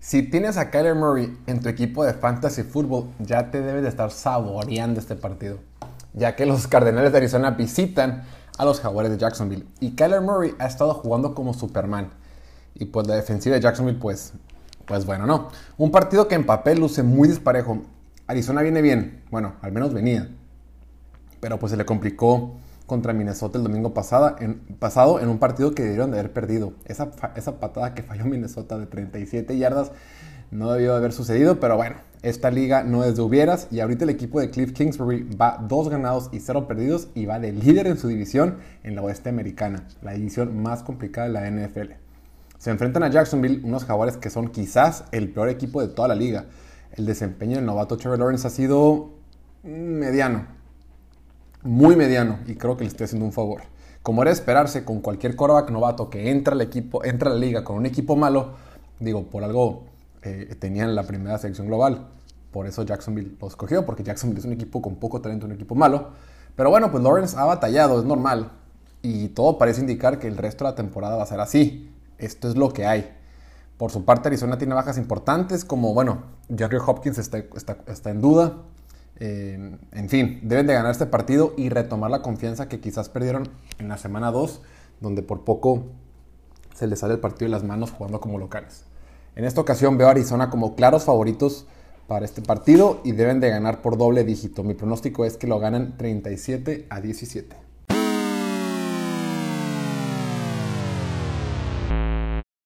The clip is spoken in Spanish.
Si tienes a Kyler Murray en tu equipo de fantasy football, ya te debes de estar saboreando este partido, ya que los Cardenales de Arizona visitan a los Jaguares de Jacksonville y Kyler Murray ha estado jugando como Superman. Y pues la defensiva de Jacksonville, pues, pues bueno, no. Un partido que en papel luce muy disparejo. Arizona viene bien, bueno, al menos venía. Pero pues se le complicó contra Minnesota el domingo pasado en, pasado en un partido que debieron de haber perdido. Esa, esa patada que falló Minnesota de 37 yardas no debió de haber sucedido, pero bueno, esta liga no es de hubieras y ahorita el equipo de Cliff Kingsbury va dos ganados y cero perdidos y va de líder en su división en la oeste americana, la división más complicada de la NFL. Se enfrentan a Jacksonville, unos jaguares que son quizás el peor equipo de toda la liga. El desempeño del novato Trevor Lawrence ha sido mediano, muy mediano y creo que le estoy haciendo un favor. Como era esperarse con cualquier quarterback novato que entra al equipo, entra a la liga con un equipo malo, digo, por algo eh, tenían la primera selección global. Por eso Jacksonville lo escogió, porque Jacksonville es un equipo con poco talento, un equipo malo. Pero bueno, pues Lawrence ha batallado, es normal. Y todo parece indicar que el resto de la temporada va a ser así. Esto es lo que hay. Por su parte, Arizona tiene bajas importantes, como, bueno, Jerry Hopkins está, está en duda en fin, deben de ganar este partido y retomar la confianza que quizás perdieron en la semana 2, donde por poco se les sale el partido de las manos jugando como locales. En esta ocasión veo a Arizona como claros favoritos para este partido y deben de ganar por doble dígito. Mi pronóstico es que lo ganan 37 a 17.